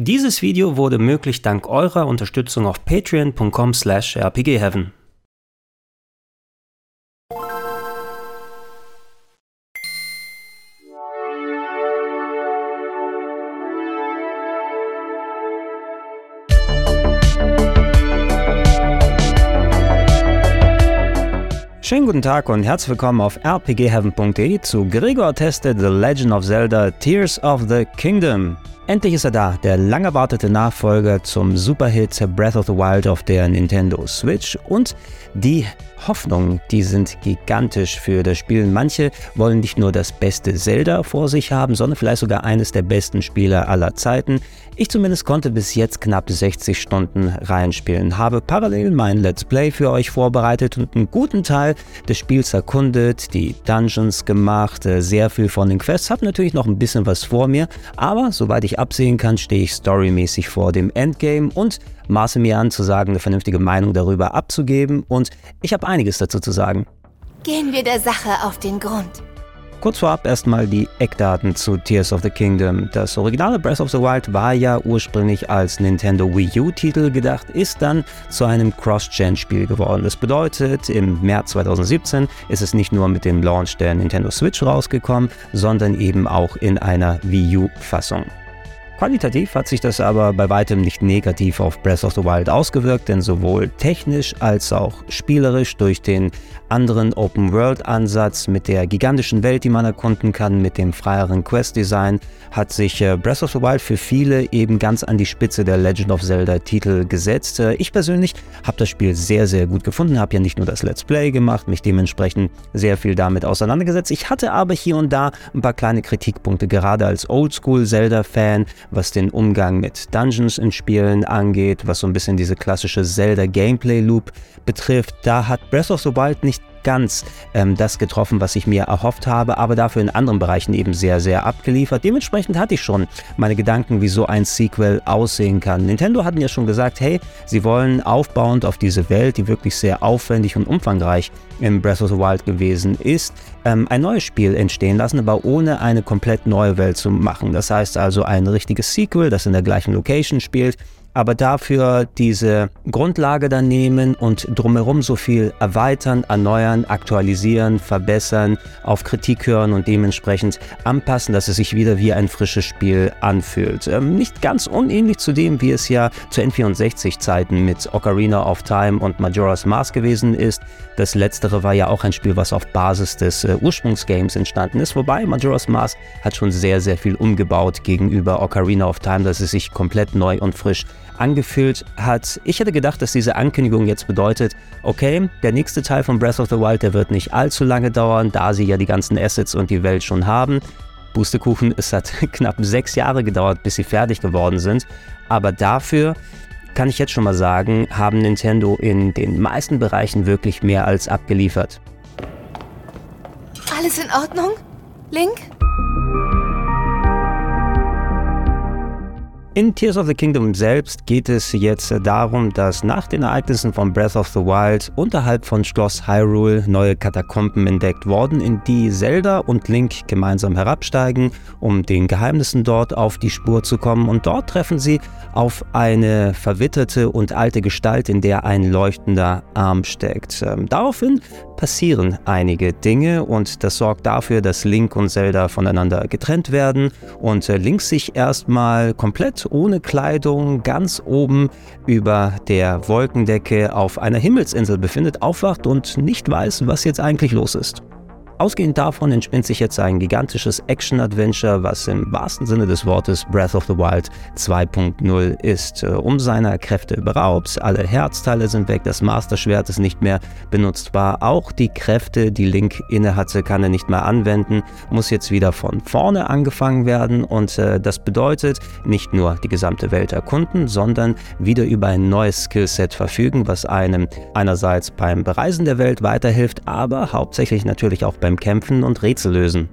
Dieses Video wurde möglich dank eurer Unterstützung auf patreon.com slash rpgheaven. Schönen guten Tag und herzlich willkommen auf rpgheaven.de zu Gregor testet The Legend of Zelda Tears of the Kingdom. Endlich ist er da, der lang erwartete Nachfolger zum Superhit Breath of the Wild auf der Nintendo Switch und die Hoffnungen, die sind gigantisch für das Spiel. Manche wollen nicht nur das beste Zelda vor sich haben, sondern vielleicht sogar eines der besten Spieler aller Zeiten. Ich zumindest konnte bis jetzt knapp 60 Stunden reinspielen, habe parallel mein Let's Play für euch vorbereitet und einen guten Teil des Spiels erkundet, die Dungeons gemacht, äh, sehr viel von den Quests, habe natürlich noch ein bisschen was vor mir, aber soweit ich absehen kann, stehe ich storymäßig vor dem Endgame und maße mir an zu sagen, eine vernünftige Meinung darüber abzugeben und ich habe einiges dazu zu sagen. Gehen wir der Sache auf den Grund. Kurz vorab erstmal die Eckdaten zu Tears of the Kingdom. Das originale Breath of the Wild war ja ursprünglich als Nintendo Wii U-Titel gedacht, ist dann zu einem Cross-Gen-Spiel geworden. Das bedeutet, im März 2017 ist es nicht nur mit dem Launch der Nintendo Switch rausgekommen, sondern eben auch in einer Wii U-Fassung. Qualitativ hat sich das aber bei weitem nicht negativ auf Breath of the Wild ausgewirkt, denn sowohl technisch als auch spielerisch durch den anderen Open-World-Ansatz mit der gigantischen Welt, die man erkunden kann, mit dem freieren Quest-Design, hat sich äh, Breath of the Wild für viele eben ganz an die Spitze der Legend of Zelda-Titel gesetzt. Äh, ich persönlich habe das Spiel sehr, sehr gut gefunden, habe ja nicht nur das Let's Play gemacht, mich dementsprechend sehr viel damit auseinandergesetzt. Ich hatte aber hier und da ein paar kleine Kritikpunkte, gerade als Oldschool-Zelda-Fan, was den Umgang mit Dungeons in Spielen angeht, was so ein bisschen diese klassische Zelda Gameplay Loop betrifft. Da hat Breath of the Wild nicht ganz ähm, das getroffen, was ich mir erhofft habe, aber dafür in anderen Bereichen eben sehr, sehr abgeliefert. Dementsprechend hatte ich schon meine Gedanken, wie so ein Sequel aussehen kann. Nintendo hatten ja schon gesagt, hey, sie wollen aufbauend auf diese Welt, die wirklich sehr aufwendig und umfangreich in Breath of the Wild gewesen ist, ähm, ein neues Spiel entstehen lassen, aber ohne eine komplett neue Welt zu machen. Das heißt also ein richtiges Sequel, das in der gleichen Location spielt, aber dafür diese Grundlage dann nehmen und drumherum so viel erweitern, erneuern, aktualisieren, verbessern, auf Kritik hören und dementsprechend anpassen, dass es sich wieder wie ein frisches Spiel anfühlt. Ähm, nicht ganz unähnlich zu dem, wie es ja zu N64-Zeiten mit Ocarina of Time und Majora's Mask gewesen ist. Das letztere war ja auch ein Spiel, was auf Basis des äh, Ursprungsgames entstanden ist, wobei Majora's Mask hat schon sehr, sehr viel umgebaut gegenüber Ocarina of Time, dass es sich komplett neu und frisch angefühlt hat. Ich hätte gedacht, dass diese Ankündigung jetzt bedeutet, okay, der nächste Teil von Breath of the Wild, der wird nicht allzu lange dauern, da sie ja die ganzen Assets und die Welt schon haben. Pustekuchen, es hat knapp sechs Jahre gedauert, bis sie fertig geworden sind. Aber dafür kann ich jetzt schon mal sagen, haben Nintendo in den meisten Bereichen wirklich mehr als abgeliefert. Alles in Ordnung? Link? In Tears of the Kingdom selbst geht es jetzt darum, dass nach den Ereignissen von Breath of the Wild unterhalb von Schloss Hyrule neue Katakomben entdeckt worden, in die Zelda und Link gemeinsam herabsteigen, um den Geheimnissen dort auf die Spur zu kommen. Und dort treffen sie auf eine verwitterte und alte Gestalt, in der ein leuchtender Arm steckt. Ähm, daraufhin passieren einige Dinge und das sorgt dafür, dass Link und Zelda voneinander getrennt werden und äh, Link sich erstmal komplett ohne Kleidung ganz oben über der Wolkendecke auf einer Himmelsinsel befindet, aufwacht und nicht weiß, was jetzt eigentlich los ist. Ausgehend davon entspinnt sich jetzt ein gigantisches Action-Adventure, was im wahrsten Sinne des Wortes Breath of the Wild 2.0 ist. Äh, um seiner Kräfte beraubt, alle Herzteile sind weg, das Master-Schwert ist nicht mehr benutzbar. Auch die Kräfte, die Link innehatte, kann er nicht mehr anwenden, muss jetzt wieder von vorne angefangen werden und äh, das bedeutet nicht nur die gesamte Welt erkunden, sondern wieder über ein neues Skillset verfügen, was einem einerseits beim Bereisen der Welt weiterhilft, aber hauptsächlich natürlich auch beim beim Kämpfen und Rätsel lösen.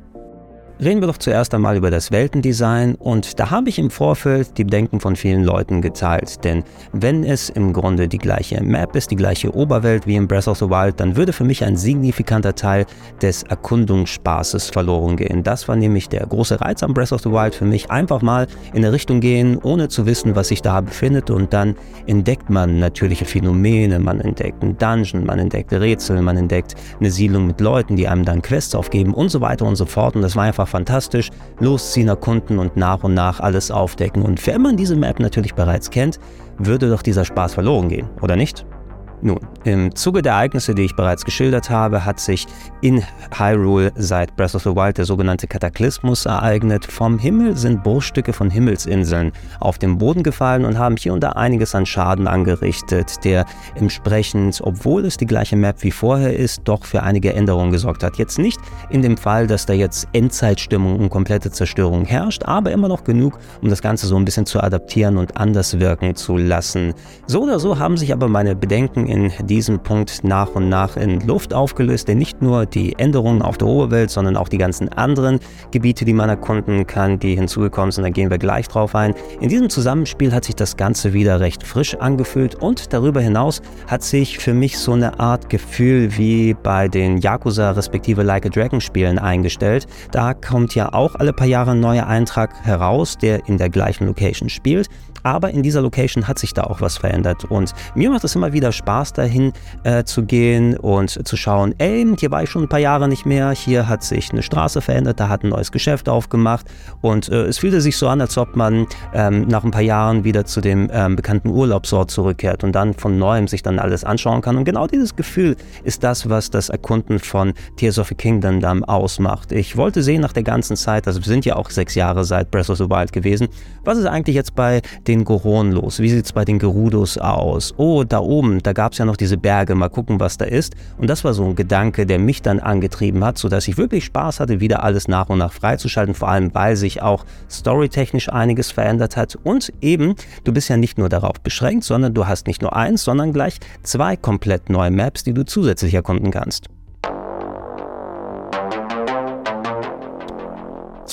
Reden wir doch zuerst einmal über das Weltendesign. Und da habe ich im Vorfeld die Bedenken von vielen Leuten geteilt, denn wenn es im Grunde die gleiche Map ist, die gleiche Oberwelt wie in Breath of the Wild, dann würde für mich ein signifikanter Teil des Erkundungsspaßes verloren gehen. Das war nämlich der große Reiz am Breath of the Wild für mich, einfach mal in eine Richtung gehen, ohne zu wissen, was sich da befindet. Und dann entdeckt man natürliche Phänomene, man entdeckt einen Dungeon, man entdeckt Rätsel, man entdeckt eine Siedlung mit Leuten, die einem dann Quests aufgeben und so weiter und so fort. Und das war einfach einfach fantastisch. Losziehen, erkunden und nach und nach alles aufdecken. Und wenn man diese Map natürlich bereits kennt, würde doch dieser Spaß verloren gehen, oder nicht? Nun, im Zuge der Ereignisse, die ich bereits geschildert habe, hat sich in Hyrule seit Breath of the Wild der sogenannte Kataklysmus ereignet. Vom Himmel sind Bruchstücke von Himmelsinseln auf den Boden gefallen und haben hier und da einiges an Schaden angerichtet, der entsprechend, obwohl es die gleiche Map wie vorher ist, doch für einige Änderungen gesorgt hat. Jetzt nicht in dem Fall, dass da jetzt Endzeitstimmung und komplette Zerstörung herrscht, aber immer noch genug, um das Ganze so ein bisschen zu adaptieren und anders wirken zu lassen. So oder so haben sich aber meine Bedenken in diesem Punkt nach und nach in Luft aufgelöst, denn nicht nur die Änderungen auf der Oberwelt, sondern auch die ganzen anderen Gebiete, die man erkunden kann, die hinzugekommen sind, da gehen wir gleich drauf ein. In diesem Zusammenspiel hat sich das Ganze wieder recht frisch angefühlt und darüber hinaus hat sich für mich so eine Art Gefühl wie bei den Yakuza respektive Like a Dragon Spielen eingestellt. Da kommt ja auch alle paar Jahre ein neuer Eintrag heraus, der in der gleichen Location spielt aber in dieser Location hat sich da auch was verändert. Und mir macht es immer wieder Spaß dahin äh, zu gehen und zu schauen, ey, hier war ich schon ein paar Jahre nicht mehr, hier hat sich eine Straße verändert, da hat ein neues Geschäft aufgemacht. Und äh, es fühlte sich so an, als ob man ähm, nach ein paar Jahren wieder zu dem ähm, bekannten Urlaubsort zurückkehrt und dann von neuem sich dann alles anschauen kann. Und genau dieses Gefühl ist das, was das Erkunden von Tears of the Kingdom dann ausmacht. Ich wollte sehen nach der ganzen Zeit, also wir sind ja auch sechs Jahre seit Breath of the Wild gewesen, was ist eigentlich jetzt bei den den Goron los? Wie sieht es bei den Gerudos aus? Oh, da oben, da gab es ja noch diese Berge, mal gucken, was da ist. Und das war so ein Gedanke, der mich dann angetrieben hat, sodass ich wirklich Spaß hatte, wieder alles nach und nach freizuschalten, vor allem weil sich auch storytechnisch einiges verändert hat. Und eben, du bist ja nicht nur darauf beschränkt, sondern du hast nicht nur eins, sondern gleich zwei komplett neue Maps, die du zusätzlich erkunden kannst.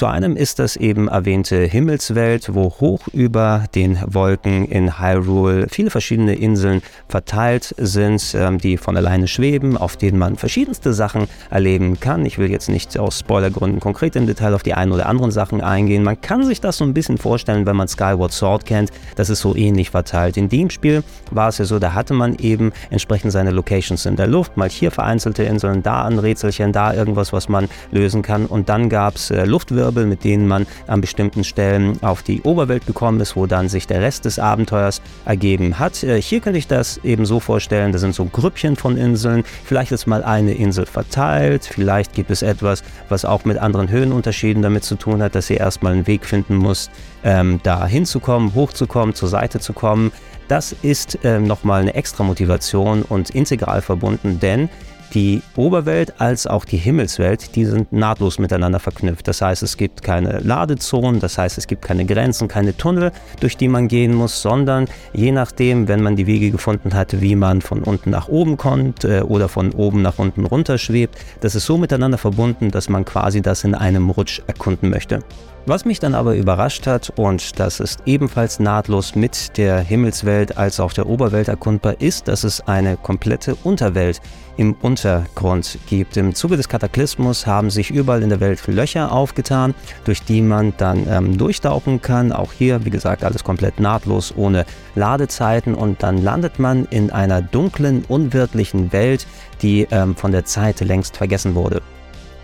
Zu einem ist das eben erwähnte Himmelswelt, wo hoch über den Wolken in Hyrule viele verschiedene Inseln verteilt sind, ähm, die von alleine schweben, auf denen man verschiedenste Sachen erleben kann. Ich will jetzt nicht aus Spoilergründen konkret im Detail auf die einen oder anderen Sachen eingehen. Man kann sich das so ein bisschen vorstellen, wenn man Skyward Sword kennt. Das ist so ähnlich verteilt. In dem Spiel war es ja so, da hatte man eben entsprechend seine Locations in der Luft, mal hier vereinzelte Inseln, da ein Rätselchen, da irgendwas, was man lösen kann. Und dann gab es äh, Luftwürfe Wirbel, mit denen man an bestimmten Stellen auf die Oberwelt gekommen ist, wo dann sich der Rest des Abenteuers ergeben hat. Äh, hier könnte ich das eben so vorstellen, da sind so Grüppchen von Inseln, vielleicht ist mal eine Insel verteilt, vielleicht gibt es etwas, was auch mit anderen Höhenunterschieden damit zu tun hat, dass ihr erstmal einen Weg finden muss, ähm, da hinzukommen, hochzukommen, zur Seite zu kommen. Das ist ähm, nochmal eine extra Motivation und integral verbunden, denn die Oberwelt als auch die Himmelswelt, die sind nahtlos miteinander verknüpft. Das heißt, es gibt keine Ladezonen, das heißt, es gibt keine Grenzen, keine Tunnel, durch die man gehen muss, sondern je nachdem, wenn man die Wege gefunden hat, wie man von unten nach oben kommt äh, oder von oben nach unten runter schwebt, das ist so miteinander verbunden, dass man quasi das in einem Rutsch erkunden möchte. Was mich dann aber überrascht hat, und das ist ebenfalls nahtlos mit der Himmelswelt als auch der Oberwelt erkundbar, ist, dass es eine komplette Unterwelt im Untergrund gibt. Im Zuge des Kataklysmus haben sich überall in der Welt Löcher aufgetan, durch die man dann ähm, durchtauchen kann. Auch hier, wie gesagt, alles komplett nahtlos, ohne Ladezeiten. Und dann landet man in einer dunklen, unwirtlichen Welt, die ähm, von der Zeit längst vergessen wurde.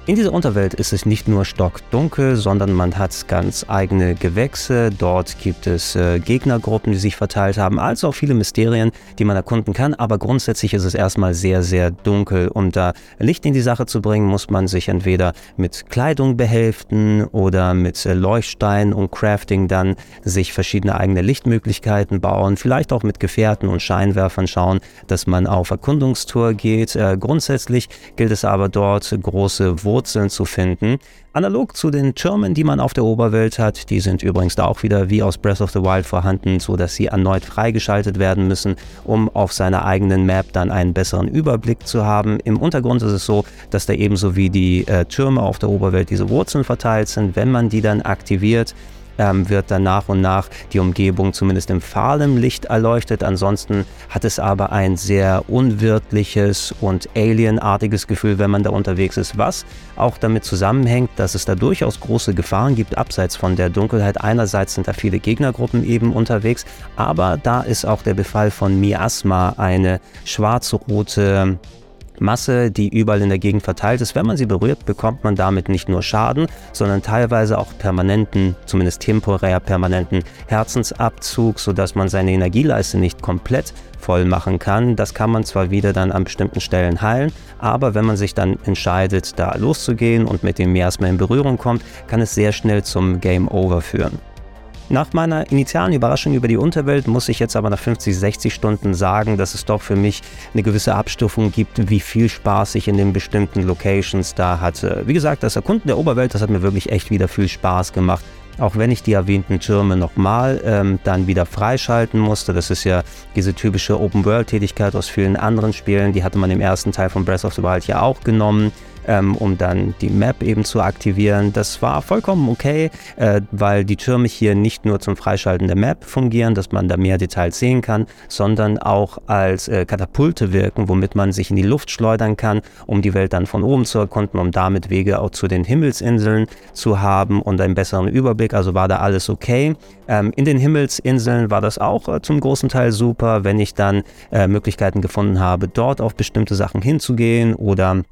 In dieser Unterwelt ist es nicht nur stockdunkel, sondern man hat ganz eigene Gewächse. Dort gibt es äh, Gegnergruppen, die sich verteilt haben, also auch viele Mysterien, die man erkunden kann. Aber grundsätzlich ist es erstmal sehr, sehr dunkel. Um da Licht in die Sache zu bringen, muss man sich entweder mit Kleidung behelfen oder mit äh, Leuchtstein und Crafting dann sich verschiedene eigene Lichtmöglichkeiten bauen. Vielleicht auch mit Gefährten und Scheinwerfern schauen, dass man auf Erkundungstour geht. Äh, grundsätzlich gilt es aber dort große Wohnungen Wurzeln zu finden. Analog zu den Türmen, die man auf der Oberwelt hat, die sind übrigens da auch wieder wie aus Breath of the Wild vorhanden, so dass sie erneut freigeschaltet werden müssen, um auf seiner eigenen Map dann einen besseren Überblick zu haben. Im Untergrund ist es so, dass da ebenso wie die äh, Türme auf der Oberwelt diese Wurzeln verteilt sind. Wenn man die dann aktiviert, ähm, wird dann nach und nach die Umgebung zumindest im fahlem Licht erleuchtet. Ansonsten hat es aber ein sehr unwirtliches und alienartiges Gefühl, wenn man da unterwegs ist, was auch damit zusammenhängt, dass es da durchaus große Gefahren gibt, abseits von der Dunkelheit. Einerseits sind da viele Gegnergruppen eben unterwegs, aber da ist auch der Befall von Miasma, eine schwarz-rote Masse, die überall in der Gegend verteilt ist. Wenn man sie berührt, bekommt man damit nicht nur Schaden, sondern teilweise auch permanenten, zumindest temporär permanenten Herzensabzug, sodass man seine Energieleiste nicht komplett voll machen kann. Das kann man zwar wieder dann an bestimmten Stellen heilen, aber wenn man sich dann entscheidet, da loszugehen und mit dem Miasma in Berührung kommt, kann es sehr schnell zum Game Over führen. Nach meiner initialen Überraschung über die Unterwelt muss ich jetzt aber nach 50, 60 Stunden sagen, dass es doch für mich eine gewisse Abstufung gibt, wie viel Spaß ich in den bestimmten Locations da hatte. Wie gesagt, das Erkunden der Oberwelt, das hat mir wirklich echt wieder viel Spaß gemacht auch wenn ich die erwähnten Türme nochmal ähm, dann wieder freischalten musste. Das ist ja diese typische Open-World-Tätigkeit aus vielen anderen Spielen, die hatte man im ersten Teil von Breath of the Wild ja auch genommen ähm, um dann die Map eben zu aktivieren. Das war vollkommen okay, äh, weil die Türme hier nicht nur zum Freischalten der Map fungieren, dass man da mehr Details sehen kann, sondern auch als äh, Katapulte wirken, womit man sich in die Luft schleudern kann, um die Welt dann von oben zu erkunden, um damit Wege auch zu den Himmelsinseln zu haben und einen besseren Überblick. Also war da alles okay. Ähm, in den Himmelsinseln war das auch äh, zum großen Teil super, wenn ich dann äh, Möglichkeiten gefunden habe, dort auf bestimmte Sachen hinzugehen oder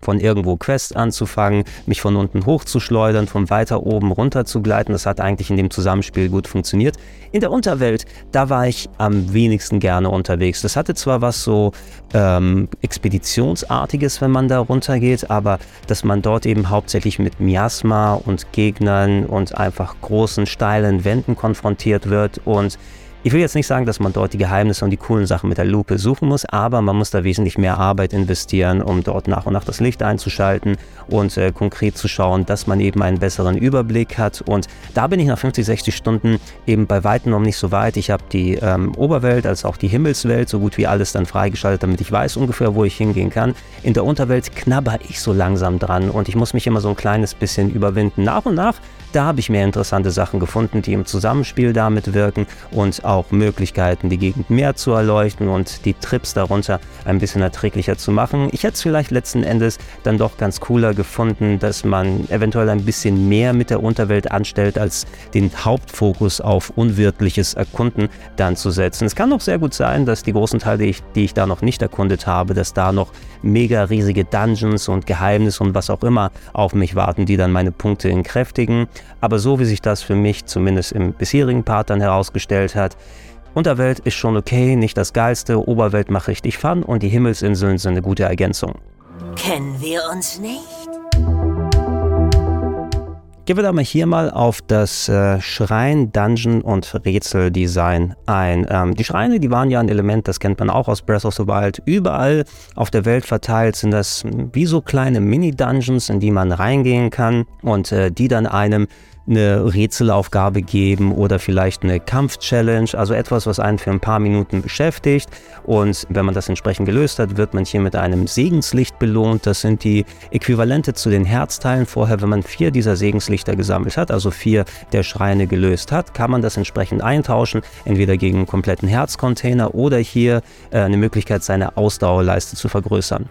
von irgendwo Quest anzufangen, mich von unten hochzuschleudern, von weiter oben runter zu gleiten. Das hat eigentlich in dem Zusammenspiel gut funktioniert. In der Unterwelt, da war ich am wenigsten gerne unterwegs. Das hatte zwar was so ähm, Expeditionsartiges, wenn man da runtergeht, aber dass man dort eben hauptsächlich mit Miasma und Gegnern und einfach großen, steilen Wänden konfrontiert wird und ich will jetzt nicht sagen, dass man dort die Geheimnisse und die coolen Sachen mit der Lupe suchen muss, aber man muss da wesentlich mehr Arbeit investieren, um dort nach und nach das Licht einzuschalten und äh, konkret zu schauen, dass man eben einen besseren Überblick hat. Und da bin ich nach 50, 60 Stunden eben bei weitem noch nicht so weit. Ich habe die ähm, Oberwelt als auch die Himmelswelt so gut wie alles dann freigeschaltet, damit ich weiß ungefähr, wo ich hingehen kann. In der Unterwelt knabber ich so langsam dran und ich muss mich immer so ein kleines bisschen überwinden. Nach und nach da habe ich mehr interessante Sachen gefunden, die im Zusammenspiel damit wirken und auch Möglichkeiten, die Gegend mehr zu erleuchten und die Trips darunter ein bisschen erträglicher zu machen. Ich hätte es vielleicht letzten Endes dann doch ganz cooler gefunden, dass man eventuell ein bisschen mehr mit der Unterwelt anstellt, als den Hauptfokus auf unwirtliches Erkunden dann zu setzen. Es kann auch sehr gut sein, dass die großen Teile, die ich, die ich da noch nicht erkundet habe, dass da noch mega riesige Dungeons und Geheimnisse und was auch immer auf mich warten, die dann meine Punkte entkräftigen. Aber so wie sich das für mich zumindest im bisherigen Part dann herausgestellt hat, Unterwelt ist schon okay, nicht das geilste, Oberwelt macht richtig Fun und die Himmelsinseln sind eine gute Ergänzung. Kennen wir uns nicht? Gehen wir da mal hier mal auf das äh, Schrein, Dungeon und Rätseldesign ein. Ähm, die Schreine, die waren ja ein Element, das kennt man auch aus Breath of the Wild. Überall auf der Welt verteilt sind das wie so kleine Mini-Dungeons, in die man reingehen kann und äh, die dann einem eine Rätselaufgabe geben oder vielleicht eine Kampf-Challenge, also etwas, was einen für ein paar Minuten beschäftigt. Und wenn man das entsprechend gelöst hat, wird man hier mit einem Segenslicht belohnt. Das sind die Äquivalente zu den Herzteilen. Vorher, wenn man vier dieser Segenslichter gesammelt hat, also vier der Schreine gelöst hat, kann man das entsprechend eintauschen, entweder gegen einen kompletten Herzcontainer oder hier äh, eine Möglichkeit, seine Ausdauerleiste zu vergrößern.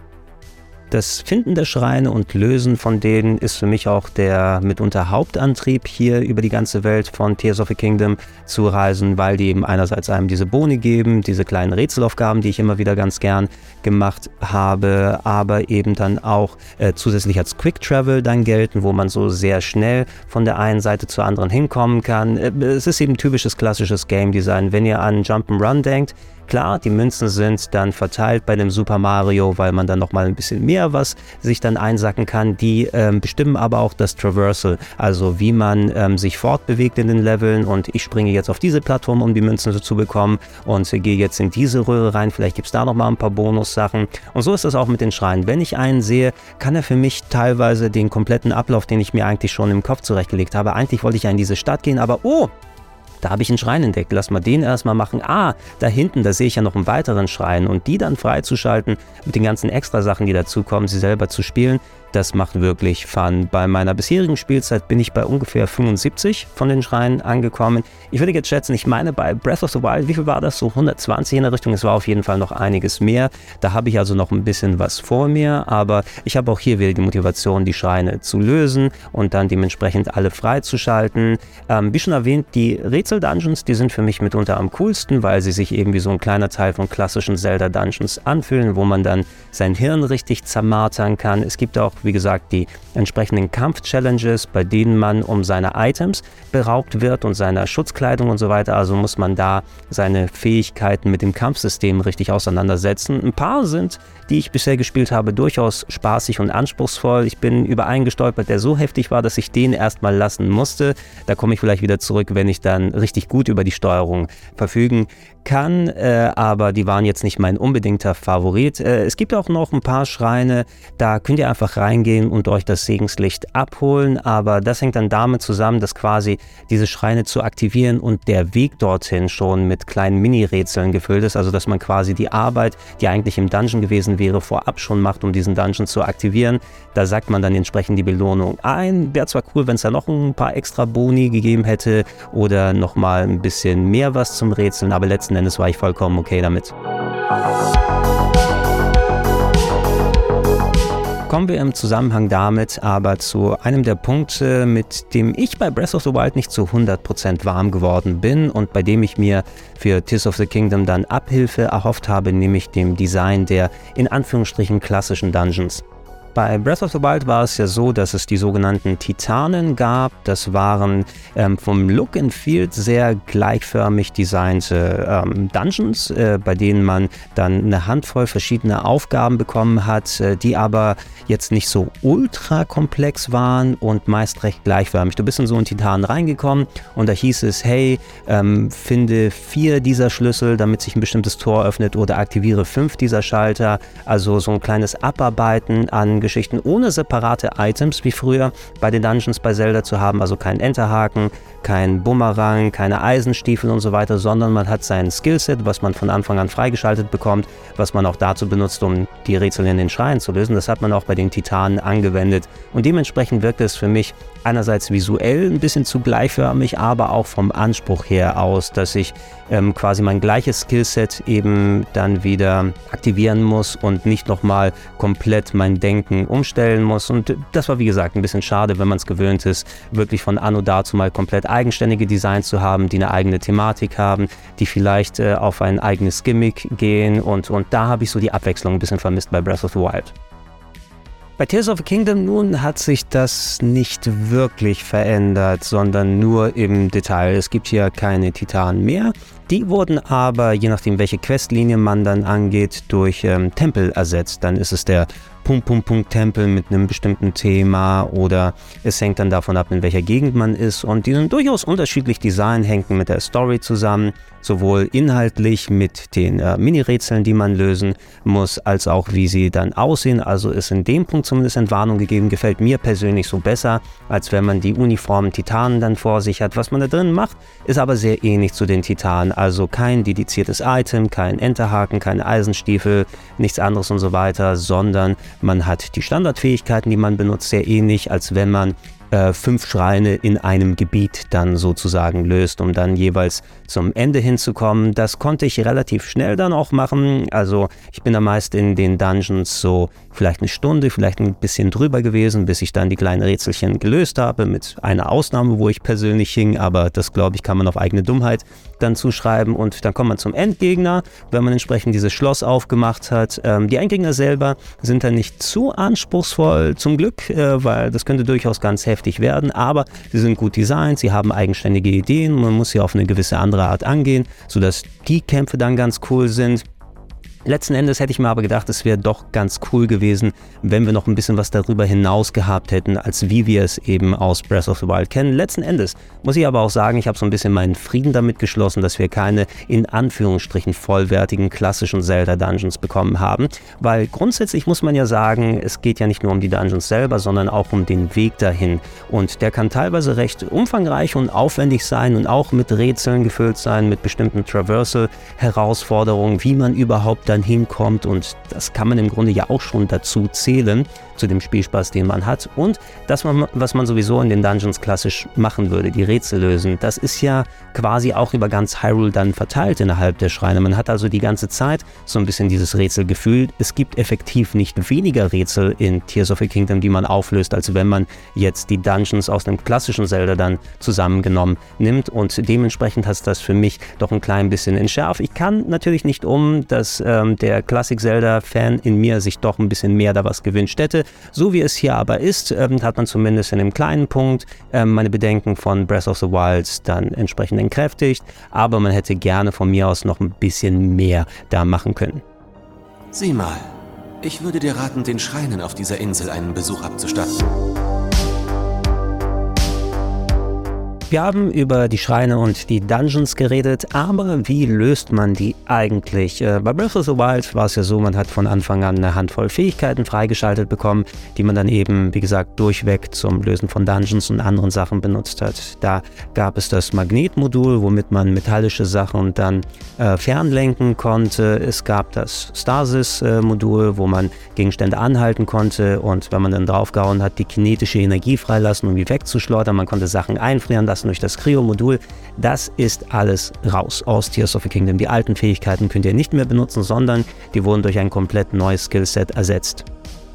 Das Finden der Schreine und Lösen von denen ist für mich auch der mitunter Hauptantrieb, hier über die ganze Welt von Tears of the Kingdom zu reisen, weil die eben einerseits einem diese Boni geben, diese kleinen Rätselaufgaben, die ich immer wieder ganz gern gemacht habe, aber eben dann auch äh, zusätzlich als Quick Travel dann gelten, wo man so sehr schnell von der einen Seite zur anderen hinkommen kann. Äh, es ist eben typisches klassisches Game Design. Wenn ihr an Jump'n'Run denkt, Klar, die Münzen sind dann verteilt bei dem Super Mario, weil man dann nochmal ein bisschen mehr was sich dann einsacken kann. Die ähm, bestimmen aber auch das Traversal, also wie man ähm, sich fortbewegt in den Leveln und ich springe jetzt auf diese Plattform, um die Münzen zu bekommen und gehe jetzt in diese Röhre rein. Vielleicht gibt es da nochmal ein paar Bonussachen. Und so ist das auch mit den Schreinen. Wenn ich einen sehe, kann er für mich teilweise den kompletten Ablauf, den ich mir eigentlich schon im Kopf zurechtgelegt habe. Eigentlich wollte ich ja in diese Stadt gehen, aber oh, da habe ich einen Schrein entdeckt. Lass mal den erstmal machen. Ah, da hinten, da sehe ich ja noch einen weiteren Schrein. Und die dann freizuschalten mit den ganzen extra Sachen, die dazukommen, sie selber zu spielen, das macht wirklich Fun. Bei meiner bisherigen Spielzeit bin ich bei ungefähr 75 von den Schreinen angekommen. Ich würde jetzt schätzen, ich meine bei Breath of the Wild, wie viel war das? So 120 in der Richtung. Es war auf jeden Fall noch einiges mehr. Da habe ich also noch ein bisschen was vor mir, aber ich habe auch hier wieder die Motivation, die Schreine zu lösen und dann dementsprechend alle freizuschalten. Ähm, wie schon erwähnt, die Rätsel-Dungeons, die sind für mich mitunter am coolsten, weil sie sich irgendwie so ein kleiner Teil von klassischen Zelda-Dungeons anfühlen, wo man dann sein Hirn richtig zermartern kann. Es gibt auch wie gesagt, die entsprechenden Kampf-Challenges, bei denen man um seine Items beraubt wird und seiner Schutzkleidung und so weiter. Also muss man da seine Fähigkeiten mit dem Kampfsystem richtig auseinandersetzen. Ein paar sind, die ich bisher gespielt habe, durchaus spaßig und anspruchsvoll. Ich bin über einen gestolpert, der so heftig war, dass ich den erstmal lassen musste. Da komme ich vielleicht wieder zurück, wenn ich dann richtig gut über die Steuerung verfügen kann, äh, aber die waren jetzt nicht mein unbedingter Favorit. Äh, es gibt auch noch ein paar Schreine, da könnt ihr einfach reingehen und euch das Segenslicht abholen, aber das hängt dann damit zusammen, dass quasi diese Schreine zu aktivieren und der Weg dorthin schon mit kleinen Mini-Rätseln gefüllt ist, also dass man quasi die Arbeit, die eigentlich im Dungeon gewesen wäre, vorab schon macht, um diesen Dungeon zu aktivieren. Da sagt man dann entsprechend die Belohnung ein. Wäre zwar cool, wenn es da noch ein paar extra Boni gegeben hätte oder nochmal ein bisschen mehr was zum Rätseln, aber letzten Endes war ich vollkommen okay damit. Kommen wir im Zusammenhang damit aber zu einem der Punkte, mit dem ich bei Breath of the Wild nicht zu 100% warm geworden bin und bei dem ich mir für Tears of the Kingdom dann Abhilfe erhofft habe, nämlich dem Design der in Anführungsstrichen klassischen Dungeons. Bei Breath of the Wild war es ja so, dass es die sogenannten Titanen gab. Das waren ähm, vom Look and Feel sehr gleichförmig designte ähm, Dungeons, äh, bei denen man dann eine Handvoll verschiedene Aufgaben bekommen hat, äh, die aber jetzt nicht so ultra komplex waren und meist recht gleichförmig. Du bist in so einen Titan reingekommen und da hieß es, hey, ähm, finde vier dieser Schlüssel, damit sich ein bestimmtes Tor öffnet oder aktiviere fünf dieser Schalter. Also so ein kleines Abarbeiten an Geschichten ohne separate Items wie früher bei den Dungeons bei Zelda zu haben, also kein Enterhaken, kein Bumerang, keine Eisenstiefel und so weiter, sondern man hat sein Skillset, was man von Anfang an freigeschaltet bekommt, was man auch dazu benutzt, um die Rätsel in den Schreien zu lösen. Das hat man auch bei den Titanen angewendet und dementsprechend wirkt es für mich einerseits visuell ein bisschen zu gleichförmig, aber auch vom Anspruch her aus, dass ich ähm, quasi mein gleiches Skillset eben dann wieder aktivieren muss und nicht nochmal komplett mein Denken umstellen muss. Und das war wie gesagt ein bisschen schade, wenn man es gewöhnt ist, wirklich von anno dazu mal komplett eigenständige Designs zu haben, die eine eigene Thematik haben, die vielleicht äh, auf ein eigenes Gimmick gehen. Und, und da habe ich so die Abwechslung ein bisschen vermisst bei Breath of the Wild. Bei Tears of the Kingdom nun hat sich das nicht wirklich verändert, sondern nur im Detail. Es gibt hier keine Titanen mehr. Die wurden aber, je nachdem welche Questlinie man dann angeht, durch ähm, Tempel ersetzt. Dann ist es der Punkt, Punkt, Punkt Tempel mit einem bestimmten Thema oder es hängt dann davon ab, in welcher Gegend man ist und die sind durchaus unterschiedlich Design, hängen mit der Story zusammen, sowohl inhaltlich mit den äh, Mini-Rätseln, die man lösen muss, als auch wie sie dann aussehen. Also ist in dem Punkt zumindest Entwarnung gegeben, gefällt mir persönlich so besser, als wenn man die uniformen Titanen dann vor sich hat. Was man da drin macht, ist aber sehr ähnlich zu den Titanen, also kein dediziertes Item, kein Enterhaken, keine Eisenstiefel, nichts anderes und so weiter, sondern man hat die Standardfähigkeiten, die man benutzt, sehr ähnlich, als wenn man äh, fünf Schreine in einem Gebiet dann sozusagen löst, um dann jeweils zum Ende hinzukommen. Das konnte ich relativ schnell dann auch machen. Also ich bin da meist in den Dungeons so vielleicht eine Stunde, vielleicht ein bisschen drüber gewesen, bis ich dann die kleinen Rätselchen gelöst habe, mit einer Ausnahme, wo ich persönlich hing, aber das glaube ich kann man auf eigene Dummheit dann zuschreiben und dann kommt man zum Endgegner, wenn man entsprechend dieses Schloss aufgemacht hat. Ähm, die Endgegner selber sind dann nicht zu anspruchsvoll, zum Glück, äh, weil das könnte durchaus ganz heftig werden, aber sie sind gut designt, sie haben eigenständige Ideen, man muss sie auf eine gewisse andere Art angehen, sodass die Kämpfe dann ganz cool sind. Letzten Endes hätte ich mir aber gedacht, es wäre doch ganz cool gewesen, wenn wir noch ein bisschen was darüber hinaus gehabt hätten, als wie wir es eben aus Breath of the Wild kennen. Letzten Endes muss ich aber auch sagen, ich habe so ein bisschen meinen Frieden damit geschlossen, dass wir keine in Anführungsstrichen vollwertigen klassischen Zelda-Dungeons bekommen haben, weil grundsätzlich muss man ja sagen, es geht ja nicht nur um die Dungeons selber, sondern auch um den Weg dahin. Und der kann teilweise recht umfangreich und aufwendig sein und auch mit Rätseln gefüllt sein, mit bestimmten Traversal-Herausforderungen, wie man überhaupt dann hinkommt und das kann man im Grunde ja auch schon dazu zählen zu dem Spielspaß, den man hat. Und das, was man sowieso in den Dungeons klassisch machen würde, die Rätsel lösen, das ist ja quasi auch über ganz Hyrule dann verteilt innerhalb der Schreine. Man hat also die ganze Zeit so ein bisschen dieses Rätselgefühl. Es gibt effektiv nicht weniger Rätsel in Tears of the Kingdom, die man auflöst, als wenn man jetzt die Dungeons aus dem klassischen Zelda dann zusammengenommen nimmt. Und dementsprechend hat das für mich doch ein klein bisschen entschärft. Ich kann natürlich nicht um, dass ähm, der Classic Zelda-Fan in mir sich doch ein bisschen mehr da was gewünscht hätte. So wie es hier aber ist, ähm, hat man zumindest in einem kleinen Punkt ähm, meine Bedenken von Breath of the Wild dann entsprechend entkräftigt, aber man hätte gerne von mir aus noch ein bisschen mehr da machen können. Sieh mal, ich würde dir raten, den Schreinen auf dieser Insel einen Besuch abzustatten. Wir haben über die Schreine und die Dungeons geredet, aber wie löst man die eigentlich? Äh, bei Breath of the Wild war es ja so, man hat von Anfang an eine Handvoll Fähigkeiten freigeschaltet bekommen, die man dann eben, wie gesagt, durchweg zum Lösen von Dungeons und anderen Sachen benutzt hat. Da gab es das Magnetmodul, womit man metallische Sachen dann äh, fernlenken konnte. Es gab das Stasis-Modul, wo man Gegenstände anhalten konnte und wenn man dann draufgehauen hat, die kinetische Energie freilassen, um die wegzuschleudern. Man konnte Sachen einfrieren lassen lassen durch das Cryo-Modul. Das ist alles raus aus Tears of the Kingdom. Die alten Fähigkeiten könnt ihr nicht mehr benutzen, sondern die wurden durch ein komplett neues Skillset ersetzt.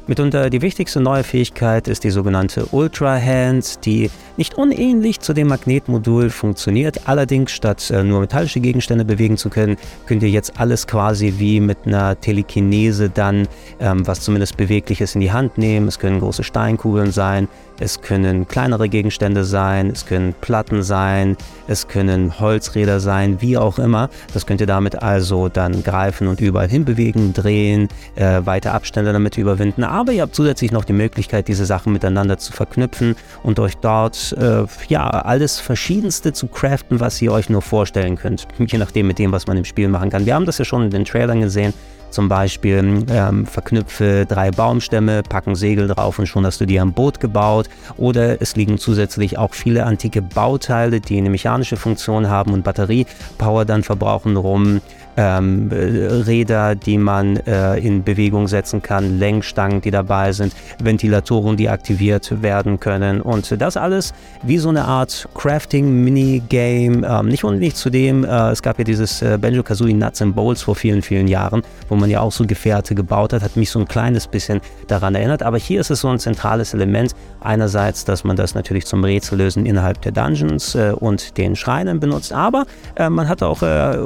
Mitunter die wichtigste neue Fähigkeit ist die sogenannte Ultra Hand, die nicht unähnlich zu dem Magnetmodul funktioniert. Allerdings statt äh, nur metallische Gegenstände bewegen zu können, könnt ihr jetzt alles quasi wie mit einer Telekinese dann, ähm, was zumindest beweglich ist, in die Hand nehmen. Es können große Steinkugeln sein, es können kleinere Gegenstände sein, es können Platten sein, es können Holzräder sein, wie auch immer. Das könnt ihr damit also dann greifen und überall hinbewegen, drehen, äh, weite Abstände damit überwinden. Aber ihr habt zusätzlich noch die Möglichkeit, diese Sachen miteinander zu verknüpfen und euch dort äh, ja alles Verschiedenste zu craften, was ihr euch nur vorstellen könnt. Je nachdem mit dem, was man im Spiel machen kann. Wir haben das ja schon in den Trailern gesehen. Zum Beispiel ähm, verknüpfe drei Baumstämme, packen Segel drauf und schon hast du dir ein Boot gebaut. Oder es liegen zusätzlich auch viele antike Bauteile, die eine mechanische Funktion haben und Batteriepower dann verbrauchen rum ähm, Räder, die man äh, in Bewegung setzen kann, Lenkstangen, die dabei sind, Ventilatoren, die aktiviert werden können und das alles wie so eine Art Crafting-Minigame. Ähm, nicht unbedingt zudem, äh, es gab ja dieses äh, Banjo-Kazooie Nuts and Bowls vor vielen, vielen Jahren, wo man ja auch so Gefährte gebaut hat, hat mich so ein kleines bisschen daran erinnert, aber hier ist es so ein zentrales Element. Einerseits, dass man das natürlich zum Rätsellösen innerhalb der Dungeons äh, und den Schreinen benutzt, aber äh, man hat auch äh,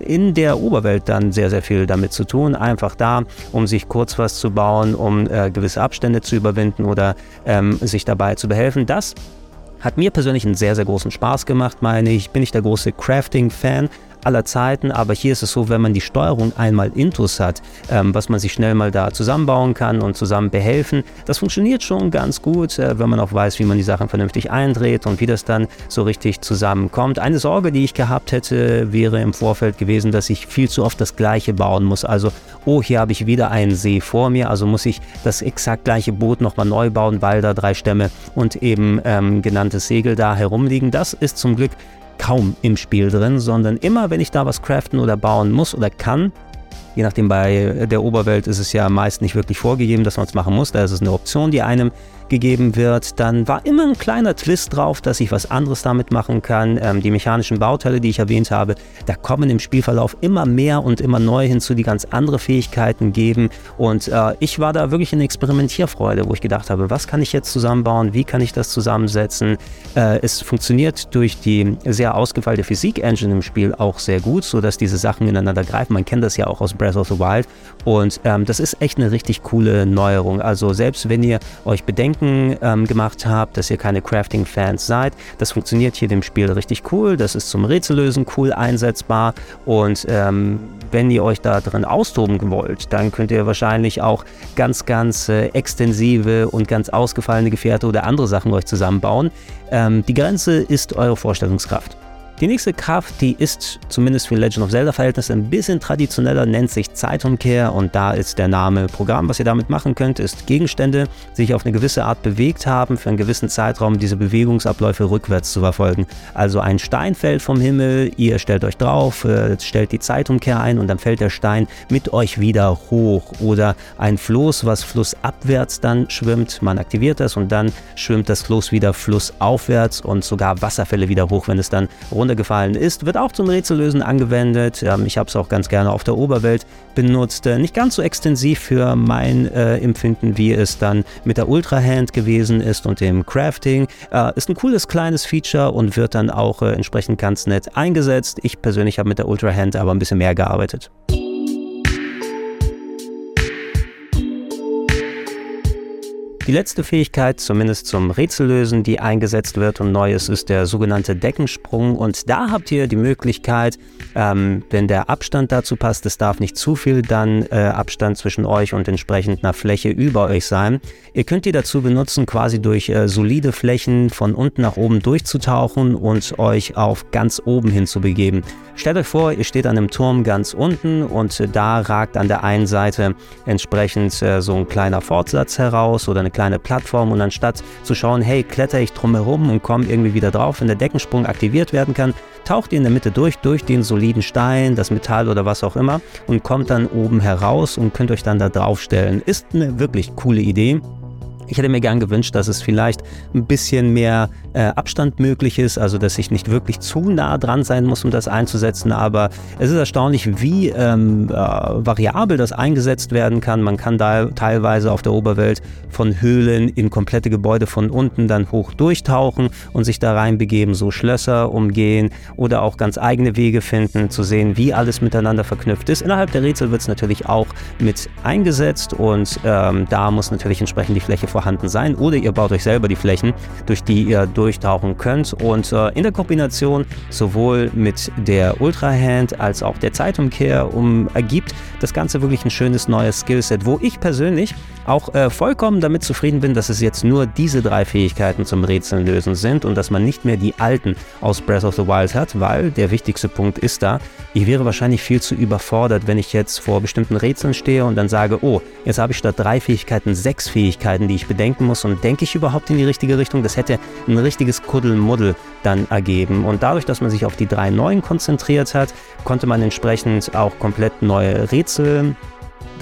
in der Oberwelt dann sehr, sehr viel damit zu tun. Einfach da, um sich kurz was zu bauen, um äh, gewisse Abstände zu überwinden oder ähm, sich dabei zu behelfen. Das hat mir persönlich einen sehr, sehr großen Spaß gemacht, meine ich. Bin ich der große Crafting-Fan, aller Zeiten, aber hier ist es so, wenn man die Steuerung einmal intus hat, ähm, was man sich schnell mal da zusammenbauen kann und zusammen behelfen, das funktioniert schon ganz gut, äh, wenn man auch weiß, wie man die Sachen vernünftig eindreht und wie das dann so richtig zusammenkommt. Eine Sorge, die ich gehabt hätte, wäre im Vorfeld gewesen, dass ich viel zu oft das gleiche bauen muss. Also, oh, hier habe ich wieder einen See vor mir, also muss ich das exakt gleiche Boot nochmal neu bauen, weil da drei Stämme und eben ähm, genanntes Segel da herumliegen. Das ist zum Glück kaum im Spiel drin, sondern immer, wenn ich da was craften oder bauen muss oder kann, je nachdem bei der Oberwelt ist es ja meist nicht wirklich vorgegeben, dass man es machen muss, da ist es eine Option, die einem gegeben wird, dann war immer ein kleiner Twist drauf, dass ich was anderes damit machen kann. Ähm, die mechanischen Bauteile, die ich erwähnt habe, da kommen im Spielverlauf immer mehr und immer neu hinzu, die ganz andere Fähigkeiten geben. Und äh, ich war da wirklich in Experimentierfreude, wo ich gedacht habe, was kann ich jetzt zusammenbauen, wie kann ich das zusammensetzen. Äh, es funktioniert durch die sehr ausgefeilte Physik-Engine im Spiel auch sehr gut, sodass diese Sachen ineinander greifen. Man kennt das ja auch aus Breath of the Wild. Und ähm, das ist echt eine richtig coole Neuerung. Also selbst wenn ihr euch Bedenken ähm, gemacht habt, dass ihr keine Crafting-Fans seid. Das funktioniert hier dem Spiel richtig cool. Das ist zum Rätsellösen cool einsetzbar. Und ähm, wenn ihr euch da drin austoben wollt, dann könnt ihr wahrscheinlich auch ganz, ganz äh, extensive und ganz ausgefallene Gefährte oder andere Sachen euch zusammenbauen. Ähm, die Grenze ist eure Vorstellungskraft. Die nächste Kraft, die ist zumindest für Legend of Zelda-Verhältnisse ein bisschen traditioneller, nennt sich Zeitumkehr und da ist der Name Programm. Was ihr damit machen könnt, ist Gegenstände, die sich auf eine gewisse Art bewegt haben, für einen gewissen Zeitraum diese Bewegungsabläufe rückwärts zu verfolgen. Also ein Stein fällt vom Himmel, ihr stellt euch drauf, äh, stellt die Zeitumkehr ein und dann fällt der Stein mit euch wieder hoch. Oder ein Floß, was flussabwärts dann schwimmt, man aktiviert das und dann schwimmt das Floß wieder flussaufwärts und sogar Wasserfälle wieder hoch, wenn es dann runter runtergefallen ist, wird auch zum Rätsellösen angewendet. Ähm, ich habe es auch ganz gerne auf der Oberwelt benutzt. Äh, nicht ganz so extensiv für mein äh, Empfinden, wie es dann mit der Ultra Hand gewesen ist und dem Crafting. Äh, ist ein cooles kleines Feature und wird dann auch äh, entsprechend ganz nett eingesetzt. Ich persönlich habe mit der Ultra Hand aber ein bisschen mehr gearbeitet. Die letzte Fähigkeit, zumindest zum Rätsellösen, die eingesetzt wird und neu ist, ist der sogenannte Deckensprung. Und da habt ihr die Möglichkeit, ähm, wenn der Abstand dazu passt, es darf nicht zu viel dann äh, Abstand zwischen euch und entsprechend einer Fläche über euch sein. Ihr könnt die dazu benutzen, quasi durch äh, solide Flächen von unten nach oben durchzutauchen und euch auf ganz oben hin zu begeben. Stellt euch vor, ihr steht an einem Turm ganz unten und da ragt an der einen Seite entsprechend äh, so ein kleiner Fortsatz heraus oder eine kleine Plattform und anstatt zu schauen, hey, kletter ich drumherum und komme irgendwie wieder drauf, wenn der Deckensprung aktiviert werden kann, taucht ihr in der Mitte durch, durch den soliden Stein, das Metall oder was auch immer und kommt dann oben heraus und könnt euch dann da drauf stellen. Ist eine wirklich coole Idee. Ich hätte mir gern gewünscht, dass es vielleicht ein bisschen mehr äh, Abstand möglich ist, also dass ich nicht wirklich zu nah dran sein muss, um das einzusetzen. Aber es ist erstaunlich, wie ähm, äh, variabel das eingesetzt werden kann. Man kann da teilweise auf der Oberwelt von Höhlen in komplette Gebäude von unten dann hoch durchtauchen und sich da reinbegeben, so Schlösser umgehen oder auch ganz eigene Wege finden, zu sehen, wie alles miteinander verknüpft ist. Innerhalb der Rätsel wird es natürlich auch mit eingesetzt und ähm, da muss natürlich entsprechend die Fläche vorhanden sein oder ihr baut euch selber die Flächen, durch die ihr durchtauchen könnt. Und äh, in der Kombination sowohl mit der Ultra Hand als auch der Zeitumkehr um, ergibt das Ganze wirklich ein schönes neues Skillset, wo ich persönlich auch äh, vollkommen damit zufrieden bin, dass es jetzt nur diese drei Fähigkeiten zum Rätseln lösen sind und dass man nicht mehr die alten aus Breath of the Wild hat, weil der wichtigste Punkt ist da, ich wäre wahrscheinlich viel zu überfordert, wenn ich jetzt vor bestimmten Rätseln stehe und dann sage, oh, jetzt habe ich statt drei Fähigkeiten sechs Fähigkeiten, die ich bedenken muss und denke ich überhaupt in die richtige Richtung? Das hätte ein richtiges Kuddelmuddel dann ergeben. Und dadurch, dass man sich auf die drei neuen konzentriert hat, konnte man entsprechend auch komplett neue Rätsel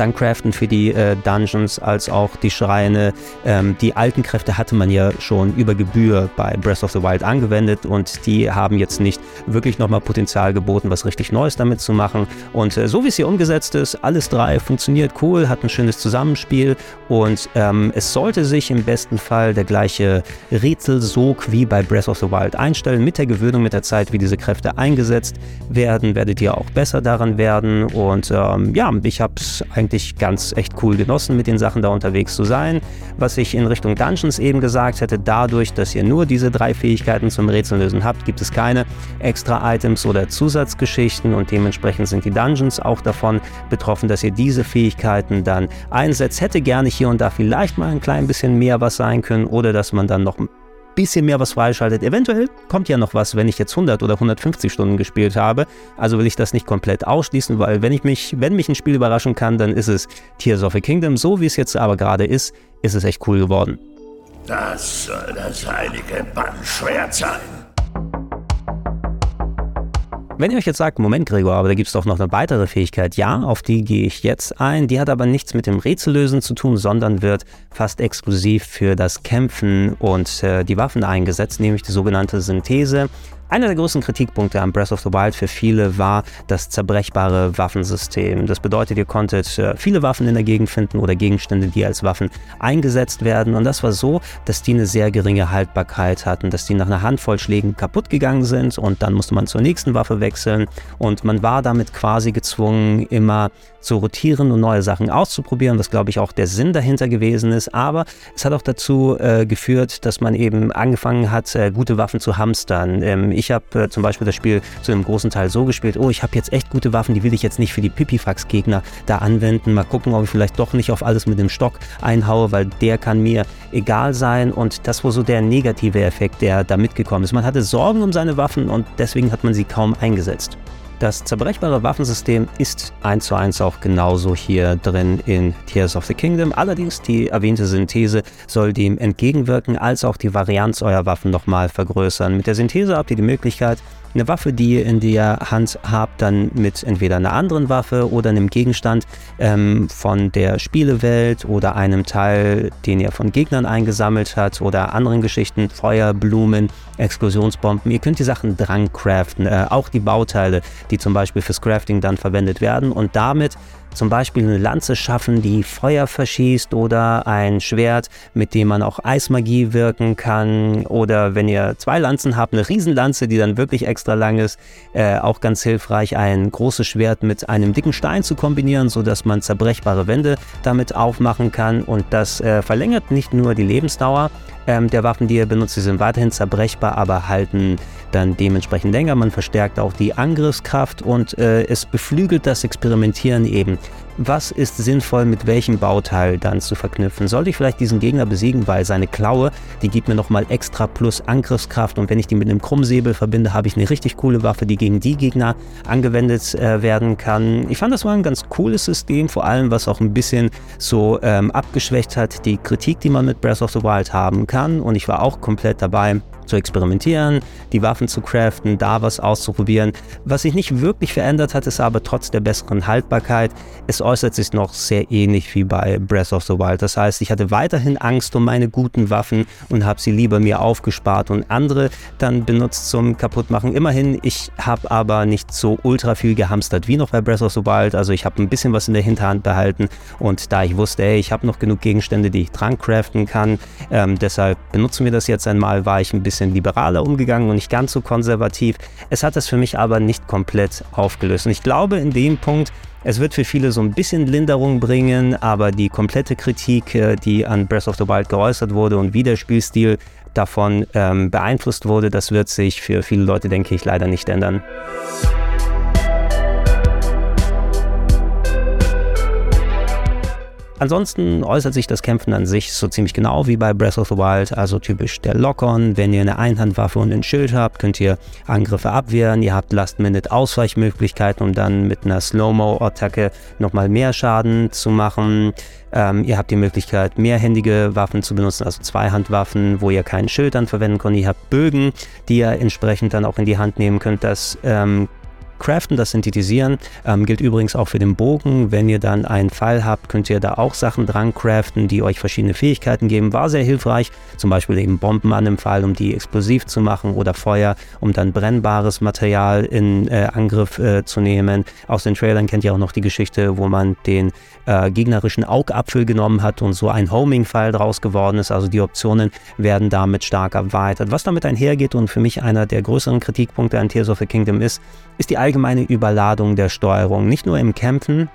dann craften für die äh, Dungeons als auch die Schreine. Ähm, die alten Kräfte hatte man ja schon über Gebühr bei Breath of the Wild angewendet und die haben jetzt nicht wirklich nochmal Potenzial geboten, was richtig Neues damit zu machen. Und äh, so wie es hier umgesetzt ist, alles drei funktioniert cool, hat ein schönes Zusammenspiel und ähm, es sollte sich im besten Fall der gleiche Rätselsog wie bei Breath of the Wild einstellen. Mit der Gewöhnung, mit der Zeit, wie diese Kräfte eingesetzt werden, werdet ihr auch besser daran werden. Und ähm, ja, ich habe es eigentlich eigentlich ganz echt cool genossen, mit den Sachen da unterwegs zu sein. Was ich in Richtung Dungeons eben gesagt hätte, dadurch, dass ihr nur diese drei Fähigkeiten zum Rätsellösen habt, gibt es keine extra Items oder Zusatzgeschichten und dementsprechend sind die Dungeons auch davon betroffen, dass ihr diese Fähigkeiten dann einsetzt. Hätte gerne hier und da vielleicht mal ein klein bisschen mehr was sein können oder dass man dann noch bisschen mehr was freischaltet. Eventuell kommt ja noch was, wenn ich jetzt 100 oder 150 Stunden gespielt habe. Also will ich das nicht komplett ausschließen, weil wenn ich mich, wenn mich ein Spiel überraschen kann, dann ist es Tears of a Kingdom. So wie es jetzt aber gerade ist, ist es echt cool geworden. Das soll das heilige Bannschwert sein. Wenn ihr euch jetzt sagt, Moment Gregor, aber da gibt es doch noch eine weitere Fähigkeit, ja, auf die gehe ich jetzt ein. Die hat aber nichts mit dem Rätsellösen zu tun, sondern wird fast exklusiv für das Kämpfen und äh, die Waffen eingesetzt, nämlich die sogenannte Synthese. Einer der größten Kritikpunkte an Breath of the Wild für viele war das zerbrechbare Waffensystem. Das bedeutet, ihr konntet äh, viele Waffen in der Gegend finden oder Gegenstände, die als Waffen eingesetzt werden. Und das war so, dass die eine sehr geringe Haltbarkeit hatten, dass die nach einer Handvoll Schlägen kaputt gegangen sind und dann musste man zur nächsten Waffe wechseln. Und man war damit quasi gezwungen, immer zu rotieren und neue Sachen auszuprobieren, was glaube ich auch der Sinn dahinter gewesen ist. Aber es hat auch dazu äh, geführt, dass man eben angefangen hat, äh, gute Waffen zu hamstern. Ähm, ich habe äh, zum Beispiel das Spiel zu einem großen Teil so gespielt, oh, ich habe jetzt echt gute Waffen, die will ich jetzt nicht für die Pipifax-Gegner da anwenden. Mal gucken, ob ich vielleicht doch nicht auf alles mit dem Stock einhaue, weil der kann mir egal sein. Und das war so der negative Effekt, der da mitgekommen ist. Man hatte Sorgen um seine Waffen und deswegen hat man sie kaum eingesetzt. Das zerbrechbare Waffensystem ist eins zu eins auch genauso hier drin in Tears of the Kingdom. Allerdings die erwähnte Synthese soll dem entgegenwirken, als auch die Varianz eurer Waffen nochmal vergrößern. Mit der Synthese habt ihr die Möglichkeit, eine Waffe, die ihr in der Hand habt, dann mit entweder einer anderen Waffe oder einem Gegenstand ähm, von der Spielewelt oder einem Teil, den ihr von Gegnern eingesammelt habt oder anderen Geschichten, Feuer, Blumen, Explosionsbomben. Ihr könnt die Sachen dran craften, äh, auch die Bauteile, die zum Beispiel fürs Crafting dann verwendet werden und damit zum Beispiel eine Lanze schaffen, die Feuer verschießt oder ein Schwert, mit dem man auch Eismagie wirken kann. Oder wenn ihr zwei Lanzen habt, eine Riesenlanze, die dann wirklich extra lang ist, äh, auch ganz hilfreich, ein großes Schwert mit einem dicken Stein zu kombinieren, sodass man zerbrechbare Wände damit aufmachen kann. Und das äh, verlängert nicht nur die Lebensdauer ähm, der Waffen, die ihr benutzt, sie sind weiterhin zerbrechbar, aber halten dann dementsprechend länger. Man verstärkt auch die Angriffskraft und äh, es beflügelt das Experimentieren eben. Was ist sinnvoll mit welchem Bauteil dann zu verknüpfen? Sollte ich vielleicht diesen Gegner besiegen, weil seine Klaue, die gibt mir nochmal extra plus Angriffskraft und wenn ich die mit einem Krummsäbel verbinde, habe ich eine richtig coole Waffe, die gegen die Gegner angewendet äh, werden kann. Ich fand, das war ein ganz cooles System, vor allem was auch ein bisschen so ähm, abgeschwächt hat, die Kritik, die man mit Breath of the Wild haben kann und ich war auch komplett dabei zu experimentieren, die Waffen zu craften, da was auszuprobieren. Was sich nicht wirklich verändert hat, ist aber trotz der besseren Haltbarkeit, es äußert sich noch sehr ähnlich wie bei Breath of the Wild. Das heißt, ich hatte weiterhin Angst um meine guten Waffen und habe sie lieber mir aufgespart und andere dann benutzt zum Kaputtmachen. Immerhin, ich habe aber nicht so ultra viel gehamstert wie noch bei Breath of the Wild. Also ich habe ein bisschen was in der Hinterhand behalten und da ich wusste, ey, ich habe noch genug Gegenstände, die ich dran craften kann, ähm, deshalb benutzen wir das jetzt einmal, war ich ein bisschen bisschen liberaler umgegangen und nicht ganz so konservativ. Es hat das für mich aber nicht komplett aufgelöst. Und ich glaube in dem Punkt, es wird für viele so ein bisschen Linderung bringen, aber die komplette Kritik, äh, die an Breath of the Wild geäußert wurde und wie der Spielstil davon ähm, beeinflusst wurde, das wird sich für viele Leute, denke ich, leider nicht ändern. Ansonsten äußert sich das Kämpfen an sich so ziemlich genau wie bei Breath of the Wild, also typisch der Lock-on. Wenn ihr eine Einhandwaffe und ein Schild habt, könnt ihr Angriffe abwehren. Ihr habt Last-Minute-Ausweichmöglichkeiten, um dann mit einer Slow-Mo-Attacke nochmal mehr Schaden zu machen. Ähm, ihr habt die Möglichkeit, mehrhändige Waffen zu benutzen, also Zweihandwaffen, wo ihr keinen Schild dann verwenden könnt. Ihr habt Bögen, die ihr entsprechend dann auch in die Hand nehmen könnt. Das ähm, Craften, das Synthetisieren, ähm, gilt übrigens auch für den Bogen. Wenn ihr dann einen Pfeil habt, könnt ihr da auch Sachen dran craften, die euch verschiedene Fähigkeiten geben. War sehr hilfreich, zum Beispiel eben Bomben an dem Pfeil, um die explosiv zu machen oder Feuer, um dann brennbares Material in äh, Angriff äh, zu nehmen. Aus den Trailern kennt ihr auch noch die Geschichte, wo man den äh, gegnerischen Augapfel genommen hat und so ein Homing-Pfeil draus geworden ist. Also die Optionen werden damit stark erweitert. Was damit einhergeht und für mich einer der größeren Kritikpunkte an Tears of the Kingdom ist, ist die allgemeine Überladung der Steuerung. Nicht nur im Kämpfen,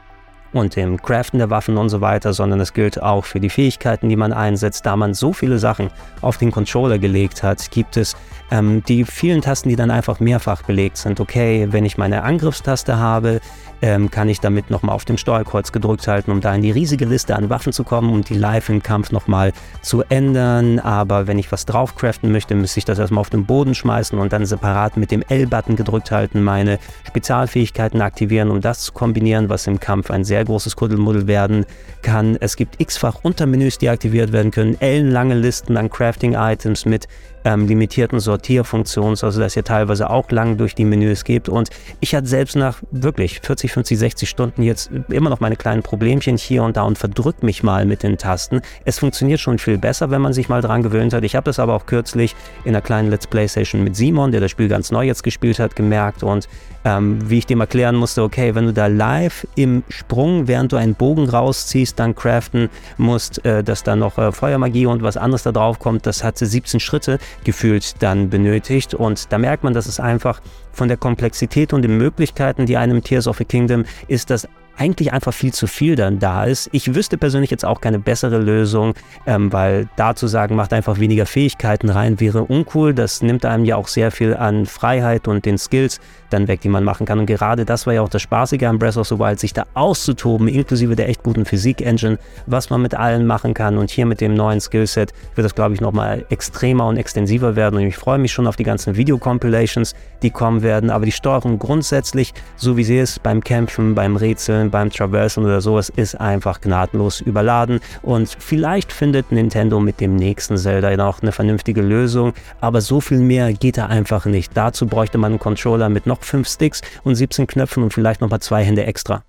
und im Craften der Waffen und so weiter, sondern es gilt auch für die Fähigkeiten, die man einsetzt. Da man so viele Sachen auf den Controller gelegt hat, gibt es ähm, die vielen Tasten, die dann einfach mehrfach belegt sind. Okay, wenn ich meine Angriffstaste habe, ähm, kann ich damit nochmal auf dem Steuerkreuz gedrückt halten, um da in die riesige Liste an Waffen zu kommen und die Live im Kampf nochmal zu ändern. Aber wenn ich was draufcraften möchte, müsste ich das erstmal auf den Boden schmeißen und dann separat mit dem L-Button gedrückt halten, meine Spezialfähigkeiten aktivieren, um das zu kombinieren, was im Kampf ein sehr großes Kuddelmuddel werden kann. Es gibt x-fach Untermenüs, die aktiviert werden können, ellenlange Listen an Crafting-Items mit ähm, limitierten Sortierfunktion, also dass ihr teilweise auch lang durch die Menüs geht. Und ich hatte selbst nach wirklich 40, 50, 60 Stunden jetzt immer noch meine kleinen Problemchen hier und da und verdrückt mich mal mit den Tasten. Es funktioniert schon viel besser, wenn man sich mal dran gewöhnt hat. Ich habe das aber auch kürzlich in einer kleinen Let's Play Session mit Simon, der das Spiel ganz neu jetzt gespielt hat, gemerkt und ähm, wie ich dem erklären musste, okay, wenn du da live im Sprung, während du einen Bogen rausziehst, dann craften musst, äh, dass da noch äh, Feuermagie und was anderes da drauf kommt, das hat 17 Schritte gefühlt dann benötigt. Und da merkt man, dass es einfach von der Komplexität und den Möglichkeiten, die einem Tears of the Kingdom ist, das eigentlich einfach viel zu viel dann da ist. Ich wüsste persönlich jetzt auch keine bessere Lösung, ähm, weil da zu sagen, macht einfach weniger Fähigkeiten rein, wäre uncool. Das nimmt einem ja auch sehr viel an Freiheit und den Skills dann weg, die man machen kann. Und gerade das war ja auch das Spaßige am Breath of the Wild, sich da auszutoben, inklusive der echt guten Physik-Engine, was man mit allen machen kann. Und hier mit dem neuen Skillset wird das, glaube ich, nochmal extremer und extensiver werden. Und ich freue mich schon auf die ganzen Video-Compilations, die kommen werden. Aber die Steuerung grundsätzlich, so wie sie ist, beim Kämpfen, beim Rätseln, beim Traversen oder sowas, ist einfach gnadenlos überladen. Und vielleicht findet Nintendo mit dem nächsten Zelda noch eine vernünftige Lösung. Aber so viel mehr geht da einfach nicht. Dazu bräuchte man einen Controller mit noch noch 5 Sticks und 17 Knöpfen und vielleicht noch mal zwei Hände extra.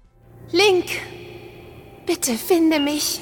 Link, bitte finde mich.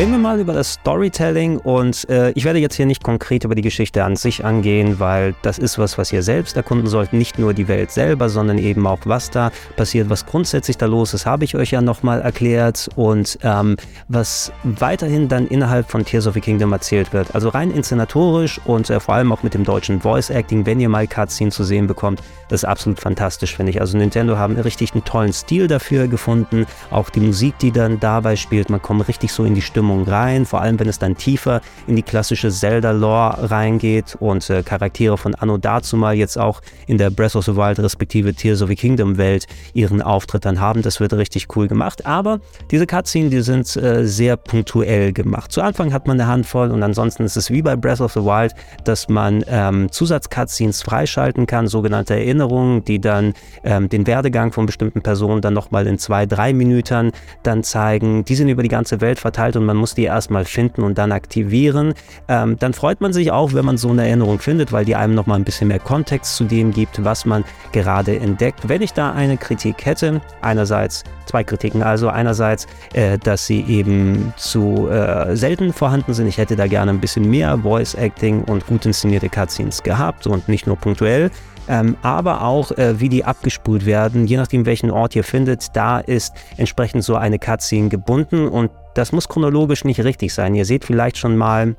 Reden wir mal über das Storytelling und äh, ich werde jetzt hier nicht konkret über die Geschichte an sich angehen, weil das ist was, was ihr selbst erkunden sollt. Nicht nur die Welt selber, sondern eben auch, was da passiert, was grundsätzlich da los ist, habe ich euch ja nochmal erklärt und ähm, was weiterhin dann innerhalb von Tears of the Kingdom erzählt wird. Also rein inszenatorisch und äh, vor allem auch mit dem deutschen Voice Acting, wenn ihr mal Cutscene zu sehen bekommt, das ist absolut fantastisch, finde ich. Also Nintendo haben richtig einen tollen Stil dafür gefunden. Auch die Musik, die dann dabei spielt, man kommt richtig so in die Stimmung Stimmung rein, vor allem wenn es dann tiefer in die klassische Zelda-Lore reingeht und äh, Charaktere von Anno dazu mal jetzt auch in der Breath of the Wild respektive Tears of the Kingdom Welt ihren Auftritt dann haben. Das wird richtig cool gemacht, aber diese Cutscenes, die sind äh, sehr punktuell gemacht. Zu Anfang hat man eine Handvoll und ansonsten ist es wie bei Breath of the Wild, dass man ähm, Zusatz-Cutscenes freischalten kann, sogenannte Erinnerungen, die dann ähm, den Werdegang von bestimmten Personen dann nochmal in zwei, drei Minuten dann zeigen. Die sind über die ganze Welt verteilt und man muss die erstmal finden und dann aktivieren. Ähm, dann freut man sich auch, wenn man so eine Erinnerung findet, weil die einem nochmal ein bisschen mehr Kontext zu dem gibt, was man gerade entdeckt. Wenn ich da eine Kritik hätte, einerseits zwei Kritiken, also einerseits, äh, dass sie eben zu äh, selten vorhanden sind. Ich hätte da gerne ein bisschen mehr Voice Acting und gut inszenierte Cutscenes gehabt und nicht nur punktuell. Ähm, aber auch äh, wie die abgespult werden, je nachdem welchen Ort ihr findet, da ist entsprechend so eine Cutscene gebunden und das muss chronologisch nicht richtig sein. Ihr seht vielleicht schon mal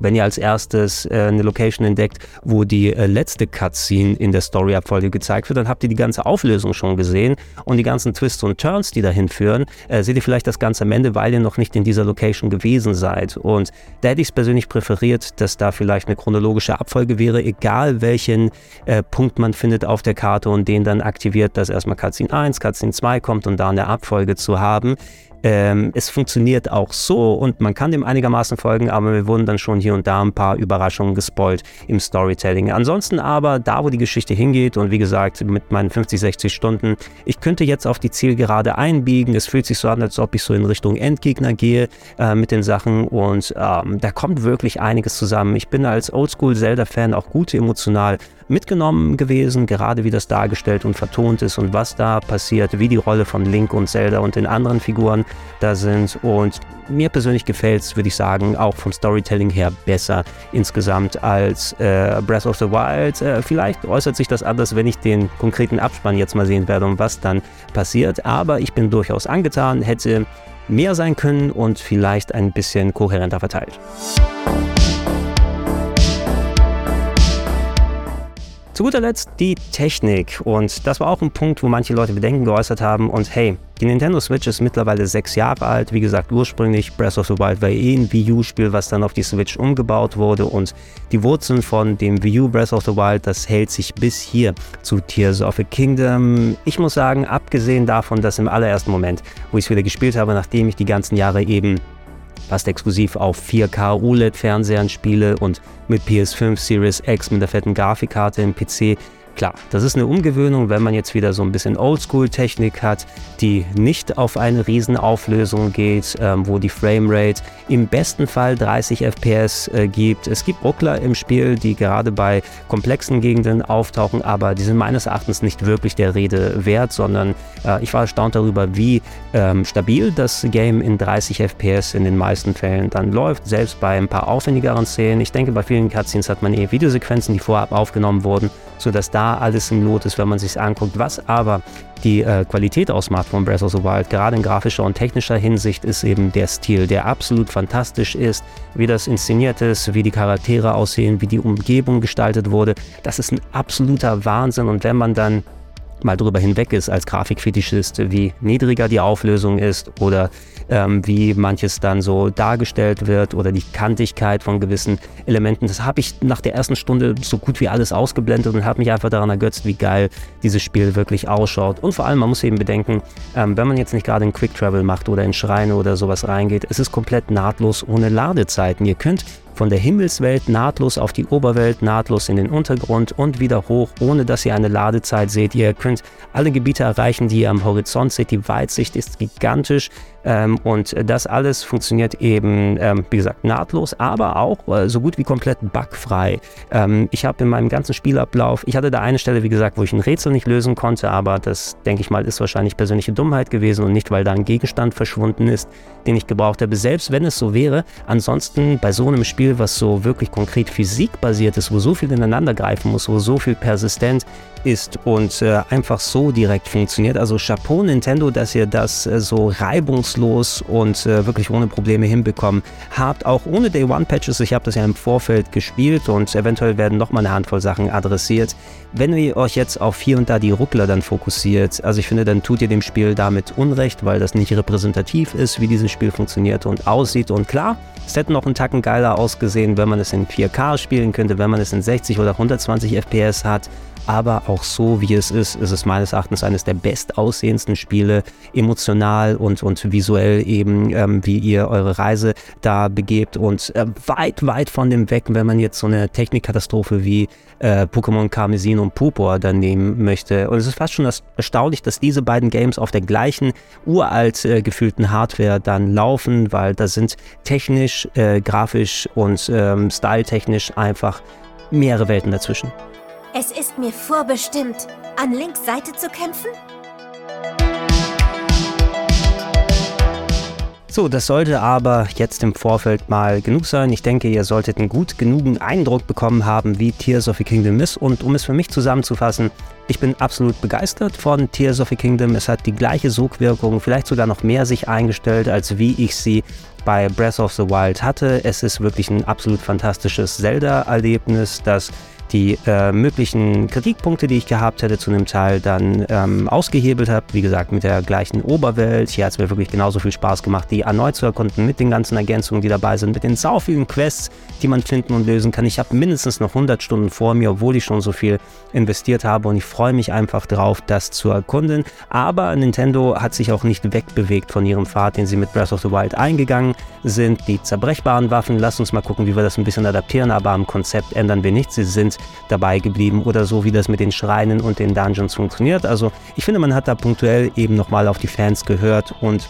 wenn ihr als erstes äh, eine Location entdeckt, wo die äh, letzte Cutscene in der Story-Abfolge gezeigt wird, dann habt ihr die ganze Auflösung schon gesehen und die ganzen Twists und Turns, die dahin führen, äh, seht ihr vielleicht das Ganze am Ende, weil ihr noch nicht in dieser Location gewesen seid. Und da hätte ich es persönlich präferiert, dass da vielleicht eine chronologische Abfolge wäre, egal welchen äh, Punkt man findet auf der Karte und den dann aktiviert, dass erstmal Cutscene 1, Cutscene 2 kommt und da eine Abfolge zu haben. Ähm, es funktioniert auch so und man kann dem einigermaßen folgen, aber wir wurden dann schon hier und da ein paar Überraschungen gespoilt im Storytelling. Ansonsten aber da, wo die Geschichte hingeht und wie gesagt mit meinen 50, 60 Stunden, ich könnte jetzt auf die Zielgerade einbiegen. Es fühlt sich so an, als ob ich so in Richtung Endgegner gehe äh, mit den Sachen und ähm, da kommt wirklich einiges zusammen. Ich bin als Oldschool-Zelda-Fan auch gut emotional mitgenommen gewesen, gerade wie das dargestellt und vertont ist und was da passiert, wie die Rolle von Link und Zelda und den anderen Figuren da sind. Und mir persönlich gefällt es, würde ich sagen, auch vom Storytelling her besser insgesamt als äh, Breath of the Wild. Äh, vielleicht äußert sich das anders, wenn ich den konkreten Abspann jetzt mal sehen werde und was dann passiert. Aber ich bin durchaus angetan, hätte mehr sein können und vielleicht ein bisschen kohärenter verteilt. Zu guter Letzt die Technik. Und das war auch ein Punkt, wo manche Leute Bedenken geäußert haben. Und hey, die Nintendo Switch ist mittlerweile sechs Jahre alt. Wie gesagt, ursprünglich Breath of the Wild war eh ein Wii U-Spiel, was dann auf die Switch umgebaut wurde. Und die Wurzeln von dem Wii U Breath of the Wild, das hält sich bis hier zu Tears of the Kingdom. Ich muss sagen, abgesehen davon, dass im allerersten Moment, wo ich es wieder gespielt habe, nachdem ich die ganzen Jahre eben fast exklusiv auf 4K OLED-Fernsehern spiele und mit PS5 Series X mit der fetten Grafikkarte im PC Klar, das ist eine Umgewöhnung, wenn man jetzt wieder so ein bisschen Oldschool-Technik hat, die nicht auf eine Riesenauflösung geht, ähm, wo die Framerate im besten Fall 30 FPS äh, gibt. Es gibt Ruckler im Spiel, die gerade bei komplexen Gegenden auftauchen, aber die sind meines Erachtens nicht wirklich der Rede wert, sondern äh, ich war erstaunt darüber, wie ähm, stabil das Game in 30 FPS in den meisten Fällen dann läuft, selbst bei ein paar aufwendigeren Szenen. Ich denke, bei vielen Cutscenes hat man eher Videosequenzen, die vorab aufgenommen wurden, sodass da alles im Lot ist, wenn man sich anguckt. Was aber die äh, Qualität ausmacht von Breath of the Wild, gerade in grafischer und technischer Hinsicht, ist eben der Stil, der absolut fantastisch ist, wie das inszeniert ist, wie die Charaktere aussehen, wie die Umgebung gestaltet wurde. Das ist ein absoluter Wahnsinn und wenn man dann mal drüber hinweg ist als Grafikfetischist, wie niedriger die Auflösung ist oder ähm, wie manches dann so dargestellt wird oder die Kantigkeit von gewissen Elementen. Das habe ich nach der ersten Stunde so gut wie alles ausgeblendet und habe mich einfach daran ergötzt, wie geil dieses Spiel wirklich ausschaut. Und vor allem, man muss eben bedenken, ähm, wenn man jetzt nicht gerade in Quick Travel macht oder in Schreine oder sowas reingeht, es ist komplett nahtlos ohne Ladezeiten. Ihr könnt von der Himmelswelt nahtlos auf die Oberwelt, nahtlos in den Untergrund und wieder hoch, ohne dass ihr eine Ladezeit seht. Ihr könnt alle Gebiete erreichen, die ihr am Horizont seht. Die Weitsicht ist gigantisch. Ähm, und das alles funktioniert eben, ähm, wie gesagt, nahtlos, aber auch äh, so gut wie komplett bugfrei. Ähm, ich habe in meinem ganzen Spielablauf, ich hatte da eine Stelle, wie gesagt, wo ich ein Rätsel nicht lösen konnte, aber das, denke ich mal, ist wahrscheinlich persönliche Dummheit gewesen und nicht, weil da ein Gegenstand verschwunden ist, den ich gebraucht habe. Selbst wenn es so wäre, ansonsten bei so einem Spiel, was so wirklich konkret physikbasiert ist, wo so viel ineinander greifen muss, wo so viel persistent ist und äh, einfach so direkt funktioniert. Also Chapeau Nintendo, dass ihr das äh, so reibungslos und äh, wirklich ohne Probleme hinbekommen habt. Auch ohne Day One Patches. Ich habe das ja im Vorfeld gespielt und eventuell werden nochmal eine Handvoll Sachen adressiert. Wenn ihr euch jetzt auf hier und da die Ruckler dann fokussiert, also ich finde, dann tut ihr dem Spiel damit Unrecht, weil das nicht repräsentativ ist, wie dieses Spiel funktioniert und aussieht. Und klar, es hätte noch einen Tacken geiler ausgesehen, wenn man es in 4K spielen könnte, wenn man es in 60 oder 120 FPS hat aber auch so, wie es ist, ist es meines Erachtens eines der bestaussehendsten Spiele, emotional und, und visuell eben, ähm, wie ihr eure Reise da begebt und äh, weit, weit von dem weg, wenn man jetzt so eine Technikkatastrophe wie äh, Pokémon Karmesin und Purpur dann nehmen möchte. Und es ist fast schon erstaunlich, dass diese beiden Games auf der gleichen uralt äh, gefühlten Hardware dann laufen, weil da sind technisch, äh, grafisch und ähm, styletechnisch einfach mehrere Welten dazwischen. Es ist mir vorbestimmt, an Links Seite zu kämpfen? So, das sollte aber jetzt im Vorfeld mal genug sein. Ich denke, ihr solltet einen gut genugen Eindruck bekommen haben, wie Tears of the Kingdom ist. Und um es für mich zusammenzufassen, ich bin absolut begeistert von Tears of the Kingdom. Es hat die gleiche Sogwirkung, vielleicht sogar noch mehr sich eingestellt, als wie ich sie bei Breath of the Wild hatte. Es ist wirklich ein absolut fantastisches Zelda-Erlebnis, das die äh, möglichen Kritikpunkte, die ich gehabt hätte zu einem Teil, dann ähm, ausgehebelt habe. Wie gesagt, mit der gleichen Oberwelt. Hier hat es mir wirklich genauso viel Spaß gemacht, die erneut zu erkunden, mit den ganzen Ergänzungen, die dabei sind, mit den sau vielen Quests, die man finden und lösen kann. Ich habe mindestens noch 100 Stunden vor mir, obwohl ich schon so viel investiert habe und ich freue mich einfach drauf, das zu erkunden. Aber Nintendo hat sich auch nicht wegbewegt von ihrem Pfad, den sie mit Breath of the Wild eingegangen sind. Die zerbrechbaren Waffen, lasst uns mal gucken, wie wir das ein bisschen adaptieren, aber am Konzept ändern wir nichts. Sie sind dabei geblieben oder so, wie das mit den Schreinen und den Dungeons funktioniert. Also ich finde, man hat da punktuell eben nochmal auf die Fans gehört und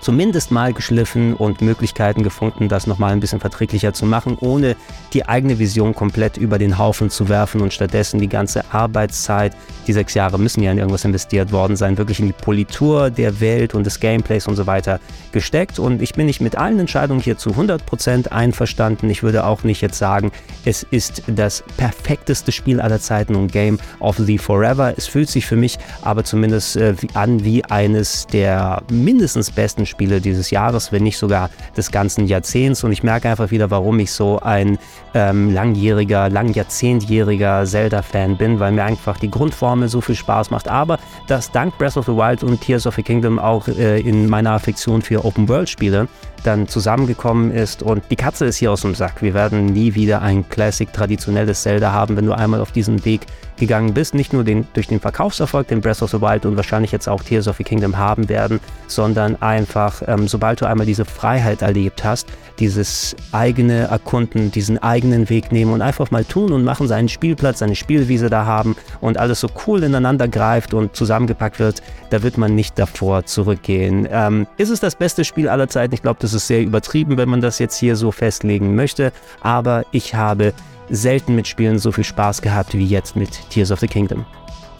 zumindest mal geschliffen und Möglichkeiten gefunden, das nochmal ein bisschen verträglicher zu machen, ohne die eigene Vision komplett über den Haufen zu werfen und stattdessen die ganze Arbeitszeit, die sechs Jahre müssen ja in irgendwas investiert worden sein, wirklich in die Politur der Welt und des Gameplays und so weiter gesteckt. Und ich bin nicht mit allen Entscheidungen hier zu 100% einverstanden. Ich würde auch nicht jetzt sagen, es ist das perfekteste Spiel aller Zeiten und Game of the Forever. Es fühlt sich für mich aber zumindest äh, an wie eines der mindestens besten Spiele dieses Jahres, wenn nicht sogar des ganzen Jahrzehnts. Und ich merke einfach wieder, warum ich so ein ähm, langjähriger, langjahrzehntjähriger Zelda-Fan bin, weil mir einfach die Grundformel so viel Spaß macht. Aber dass dank Breath of the Wild und Tears of the Kingdom auch äh, in meiner Affektion für Open-World-Spiele dann zusammengekommen ist. Und die Katze ist hier aus dem Sack. Wir werden nie wieder ein Classic traditionelles Zelda haben. Wenn du einmal auf diesen Weg gegangen bist, nicht nur den, durch den Verkaufserfolg, den Breath of the Wild und wahrscheinlich jetzt auch Tears of the Kingdom haben werden, sondern einfach, ähm, sobald du einmal diese Freiheit erlebt hast, dieses eigene Erkunden, diesen eigenen Weg nehmen und einfach mal tun und machen, seinen Spielplatz, seine Spielwiese da haben und alles so cool ineinander greift und zusammengepackt wird, da wird man nicht davor zurückgehen. Ähm, ist es das beste Spiel aller Zeiten? Ich glaube, das ist sehr übertrieben, wenn man das jetzt hier so festlegen möchte, aber ich habe selten mit Spielen so viel Spaß gehabt wie jetzt mit Tears of the Kingdom.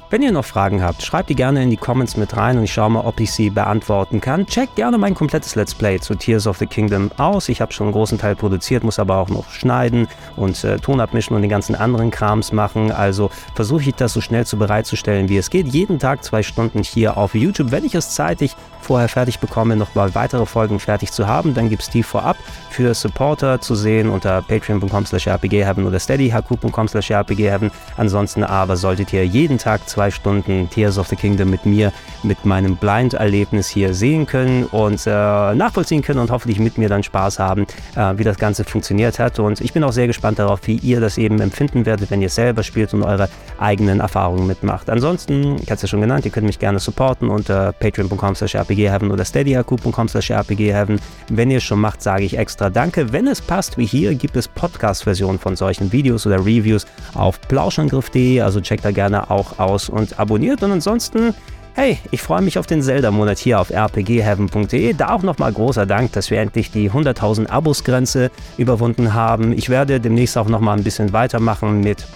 Wenn ihr noch Fragen habt, schreibt die gerne in die Comments mit rein und ich schaue mal, ob ich sie beantworten kann. Checkt gerne mein komplettes Let's Play zu Tears of the Kingdom aus. Ich habe schon einen großen Teil produziert, muss aber auch noch schneiden und äh, Ton abmischen und den ganzen anderen Krams machen. Also versuche ich das so schnell zu bereitzustellen, wie es geht. Jeden Tag zwei Stunden hier auf YouTube. Wenn ich es zeitig vorher fertig bekomme, noch mal weitere Folgen fertig zu haben, dann gibt es die vorab für Supporter zu sehen unter patreon.com slash rpgheaven oder steadyhq.com slash rpgheaven. Ansonsten aber solltet ihr jeden Tag zwei Stunden Tears of the Kingdom mit mir, mit meinem Blind-Erlebnis hier sehen können und äh, nachvollziehen können und hoffentlich mit mir dann Spaß haben, äh, wie das Ganze funktioniert hat. Und ich bin auch sehr gespannt darauf, wie ihr das eben empfinden werdet, wenn ihr selber spielt und eure eigenen Erfahrungen mitmacht. Ansonsten, ich hatte es ja schon genannt, ihr könnt mich gerne supporten unter patreon.com slash rpgheaven oder steadyhq.com slash rpgheaven. Wenn ihr es schon macht, sage ich extra Danke. Wenn es passt, wie hier, gibt es Podcast-Versionen von solchen Videos oder Reviews auf plauschangriff.de, also checkt da gerne auch aus und abonniert. Und ansonsten, hey, ich freue mich auf den Zelda-Monat hier auf rpgheaven.de. Da auch nochmal großer Dank, dass wir endlich die 100.000 Abos-Grenze überwunden haben. Ich werde demnächst auch nochmal ein bisschen weitermachen mit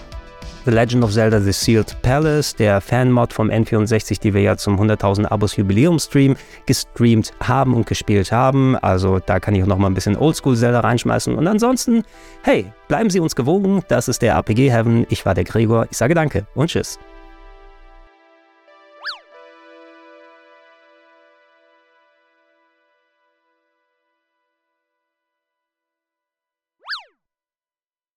The Legend of Zelda The Sealed Palace, der Fanmod vom N64, die wir ja zum 100.000 Abos Jubiläumstream gestreamt haben und gespielt haben. Also da kann ich auch noch mal ein bisschen Oldschool Zelda reinschmeißen. Und ansonsten, hey, bleiben Sie uns gewogen. Das ist der RPG Heaven. Ich war der Gregor. Ich sage danke und tschüss.